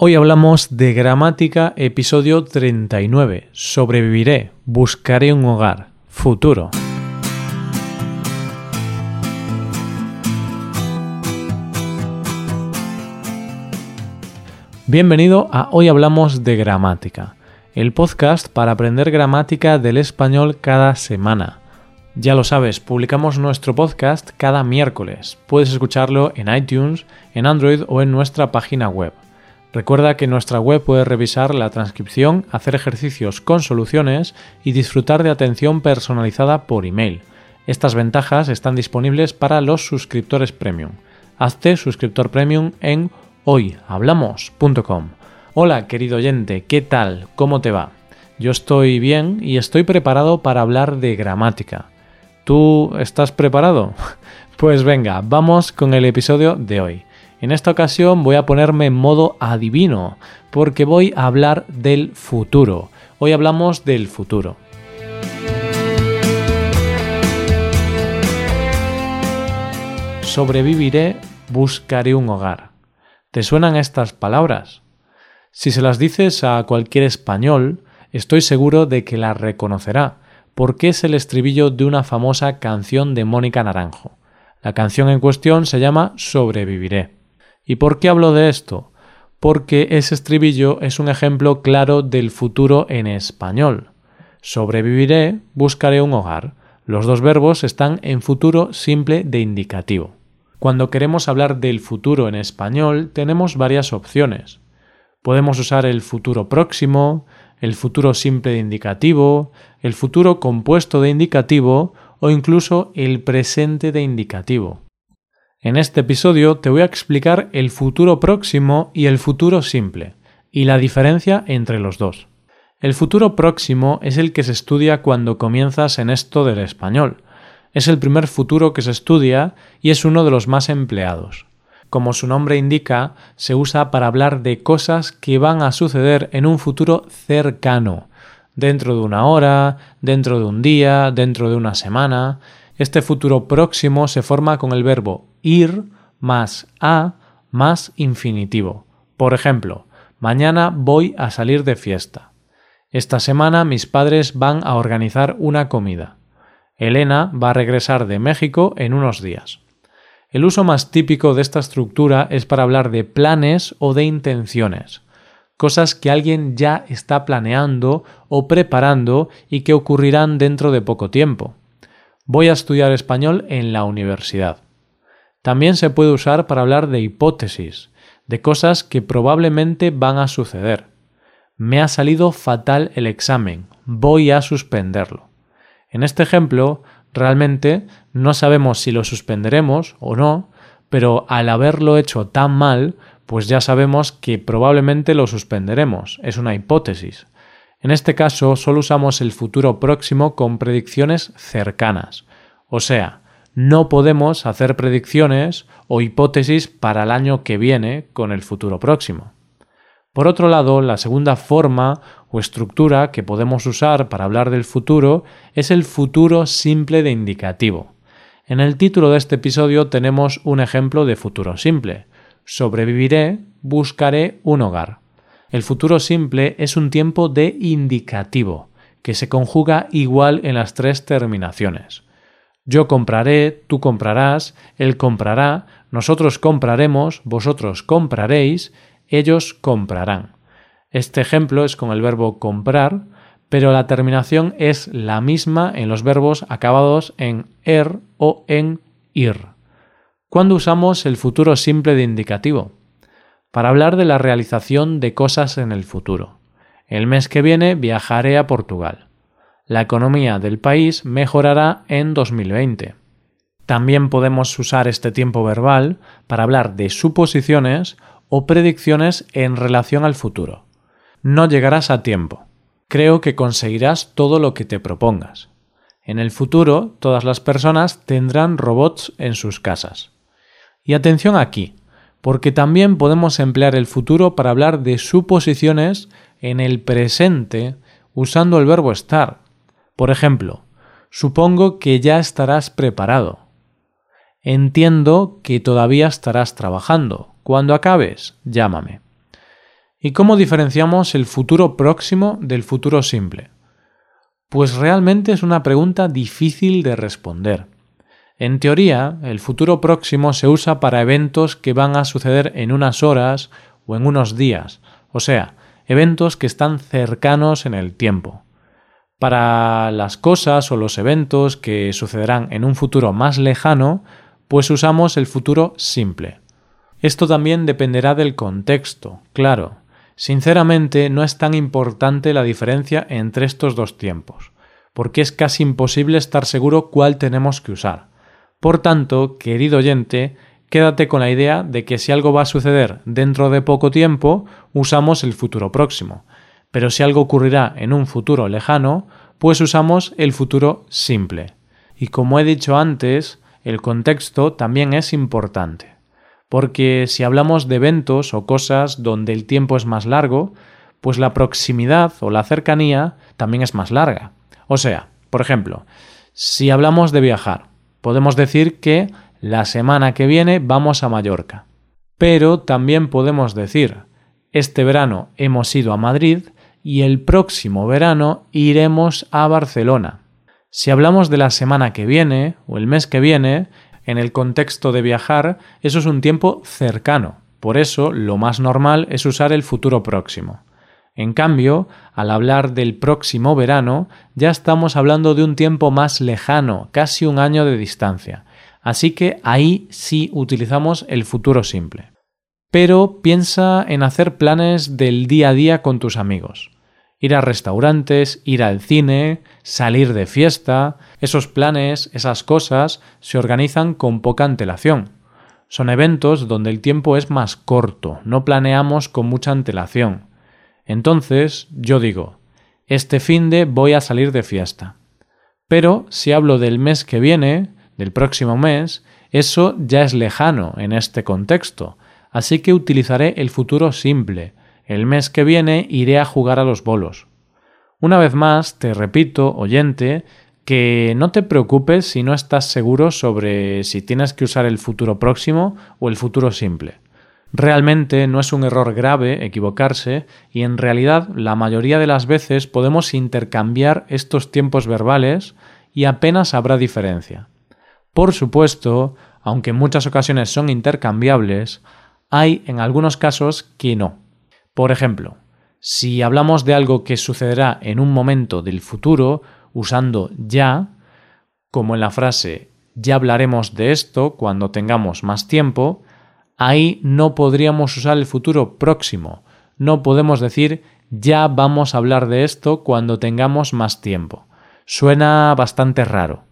Hoy hablamos de gramática, episodio 39. Sobreviviré, buscaré un hogar, futuro. Bienvenido a Hoy Hablamos de Gramática, el podcast para aprender gramática del español cada semana. Ya lo sabes, publicamos nuestro podcast cada miércoles. Puedes escucharlo en iTunes, en Android o en nuestra página web. Recuerda que en nuestra web puedes revisar la transcripción, hacer ejercicios con soluciones y disfrutar de atención personalizada por email. Estas ventajas están disponibles para los suscriptores premium. Hazte suscriptor premium en hoyhablamos.com. Hola querido oyente, ¿qué tal? ¿Cómo te va? Yo estoy bien y estoy preparado para hablar de gramática. ¿Tú estás preparado? Pues venga, vamos con el episodio de hoy. En esta ocasión voy a ponerme en modo adivino, porque voy a hablar del futuro. Hoy hablamos del futuro. Sobreviviré, buscaré un hogar. ¿Te suenan estas palabras? Si se las dices a cualquier español, estoy seguro de que las reconocerá, porque es el estribillo de una famosa canción de Mónica Naranjo. La canción en cuestión se llama Sobreviviré. ¿Y por qué hablo de esto? Porque ese estribillo es un ejemplo claro del futuro en español. Sobreviviré, buscaré un hogar. Los dos verbos están en futuro simple de indicativo. Cuando queremos hablar del futuro en español tenemos varias opciones. Podemos usar el futuro próximo, el futuro simple de indicativo, el futuro compuesto de indicativo o incluso el presente de indicativo. En este episodio te voy a explicar el futuro próximo y el futuro simple, y la diferencia entre los dos. El futuro próximo es el que se estudia cuando comienzas en esto del español. Es el primer futuro que se estudia y es uno de los más empleados. Como su nombre indica, se usa para hablar de cosas que van a suceder en un futuro cercano, dentro de una hora, dentro de un día, dentro de una semana. Este futuro próximo se forma con el verbo ir más a más infinitivo. Por ejemplo, mañana voy a salir de fiesta. Esta semana mis padres van a organizar una comida. Elena va a regresar de México en unos días. El uso más típico de esta estructura es para hablar de planes o de intenciones, cosas que alguien ya está planeando o preparando y que ocurrirán dentro de poco tiempo. Voy a estudiar español en la universidad. También se puede usar para hablar de hipótesis, de cosas que probablemente van a suceder. Me ha salido fatal el examen, voy a suspenderlo. En este ejemplo, realmente no sabemos si lo suspenderemos o no, pero al haberlo hecho tan mal, pues ya sabemos que probablemente lo suspenderemos. Es una hipótesis. En este caso solo usamos el futuro próximo con predicciones cercanas. O sea, no podemos hacer predicciones o hipótesis para el año que viene con el futuro próximo. Por otro lado, la segunda forma o estructura que podemos usar para hablar del futuro es el futuro simple de indicativo. En el título de este episodio tenemos un ejemplo de futuro simple. Sobreviviré, buscaré un hogar. El futuro simple es un tiempo de indicativo, que se conjuga igual en las tres terminaciones. Yo compraré, tú comprarás, él comprará, nosotros compraremos, vosotros compraréis, ellos comprarán. Este ejemplo es con el verbo comprar, pero la terminación es la misma en los verbos acabados en er o en ir. ¿Cuándo usamos el futuro simple de indicativo? Para hablar de la realización de cosas en el futuro. El mes que viene viajaré a Portugal. La economía del país mejorará en 2020. También podemos usar este tiempo verbal para hablar de suposiciones o predicciones en relación al futuro. No llegarás a tiempo. Creo que conseguirás todo lo que te propongas. En el futuro, todas las personas tendrán robots en sus casas. Y atención aquí, porque también podemos emplear el futuro para hablar de suposiciones en el presente usando el verbo estar. Por ejemplo, supongo que ya estarás preparado. Entiendo que todavía estarás trabajando. Cuando acabes, llámame. ¿Y cómo diferenciamos el futuro próximo del futuro simple? Pues realmente es una pregunta difícil de responder. En teoría, el futuro próximo se usa para eventos que van a suceder en unas horas o en unos días, o sea, eventos que están cercanos en el tiempo. Para las cosas o los eventos que sucederán en un futuro más lejano, pues usamos el futuro simple. Esto también dependerá del contexto, claro. Sinceramente no es tan importante la diferencia entre estos dos tiempos, porque es casi imposible estar seguro cuál tenemos que usar. Por tanto, querido oyente, quédate con la idea de que si algo va a suceder dentro de poco tiempo, usamos el futuro próximo. Pero si algo ocurrirá en un futuro lejano, pues usamos el futuro simple. Y como he dicho antes, el contexto también es importante. Porque si hablamos de eventos o cosas donde el tiempo es más largo, pues la proximidad o la cercanía también es más larga. O sea, por ejemplo, si hablamos de viajar, podemos decir que la semana que viene vamos a Mallorca. Pero también podemos decir, este verano hemos ido a Madrid y el próximo verano iremos a Barcelona. Si hablamos de la semana que viene o el mes que viene, en el contexto de viajar, eso es un tiempo cercano. Por eso, lo más normal es usar el futuro próximo. En cambio, al hablar del próximo verano, ya estamos hablando de un tiempo más lejano, casi un año de distancia. Así que ahí sí utilizamos el futuro simple. Pero piensa en hacer planes del día a día con tus amigos. Ir a restaurantes, ir al cine, salir de fiesta, esos planes, esas cosas, se organizan con poca antelación. Son eventos donde el tiempo es más corto, no planeamos con mucha antelación. Entonces, yo digo, este fin de voy a salir de fiesta. Pero si hablo del mes que viene, del próximo mes, eso ya es lejano en este contexto, así que utilizaré el futuro simple. El mes que viene iré a jugar a los bolos. Una vez más, te repito, oyente, que no te preocupes si no estás seguro sobre si tienes que usar el futuro próximo o el futuro simple. Realmente no es un error grave equivocarse y en realidad la mayoría de las veces podemos intercambiar estos tiempos verbales y apenas habrá diferencia. Por supuesto, aunque en muchas ocasiones son intercambiables, hay en algunos casos que no. Por ejemplo, si hablamos de algo que sucederá en un momento del futuro usando ya, como en la frase ya hablaremos de esto cuando tengamos más tiempo, ahí no podríamos usar el futuro próximo. No podemos decir ya vamos a hablar de esto cuando tengamos más tiempo. Suena bastante raro.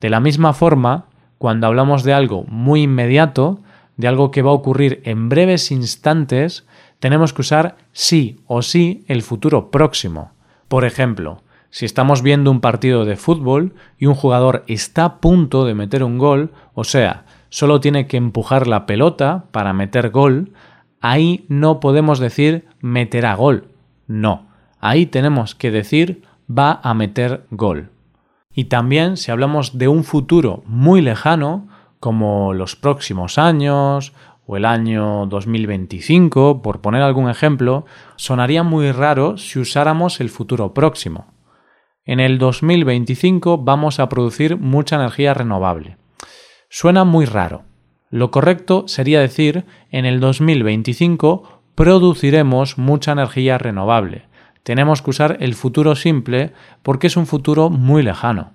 De la misma forma, cuando hablamos de algo muy inmediato, de algo que va a ocurrir en breves instantes, tenemos que usar sí o sí el futuro próximo. Por ejemplo, si estamos viendo un partido de fútbol y un jugador está a punto de meter un gol, o sea, solo tiene que empujar la pelota para meter gol, ahí no podemos decir meterá gol. No, ahí tenemos que decir va a meter gol. Y también si hablamos de un futuro muy lejano, como los próximos años o el año 2025, por poner algún ejemplo, sonaría muy raro si usáramos el futuro próximo. En el 2025 vamos a producir mucha energía renovable. Suena muy raro. Lo correcto sería decir en el 2025 produciremos mucha energía renovable. Tenemos que usar el futuro simple porque es un futuro muy lejano.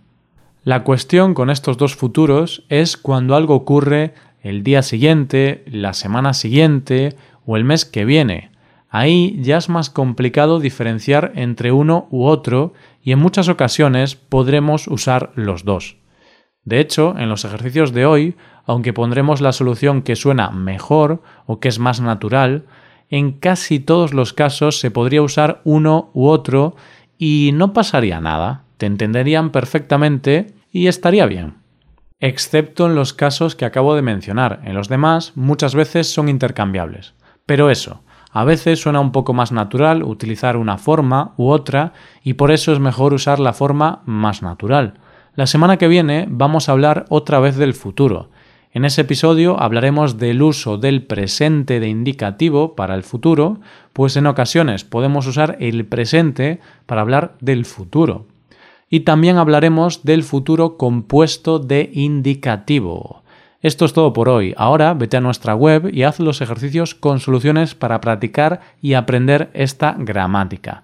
La cuestión con estos dos futuros es cuando algo ocurre el día siguiente, la semana siguiente o el mes que viene. Ahí ya es más complicado diferenciar entre uno u otro y en muchas ocasiones podremos usar los dos. De hecho, en los ejercicios de hoy, aunque pondremos la solución que suena mejor o que es más natural, en casi todos los casos se podría usar uno u otro y no pasaría nada. Te entenderían perfectamente y estaría bien. Excepto en los casos que acabo de mencionar. En los demás muchas veces son intercambiables. Pero eso, a veces suena un poco más natural utilizar una forma u otra y por eso es mejor usar la forma más natural. La semana que viene vamos a hablar otra vez del futuro. En ese episodio hablaremos del uso del presente de indicativo para el futuro, pues en ocasiones podemos usar el presente para hablar del futuro. Y también hablaremos del futuro compuesto de indicativo. Esto es todo por hoy. Ahora vete a nuestra web y haz los ejercicios con soluciones para practicar y aprender esta gramática.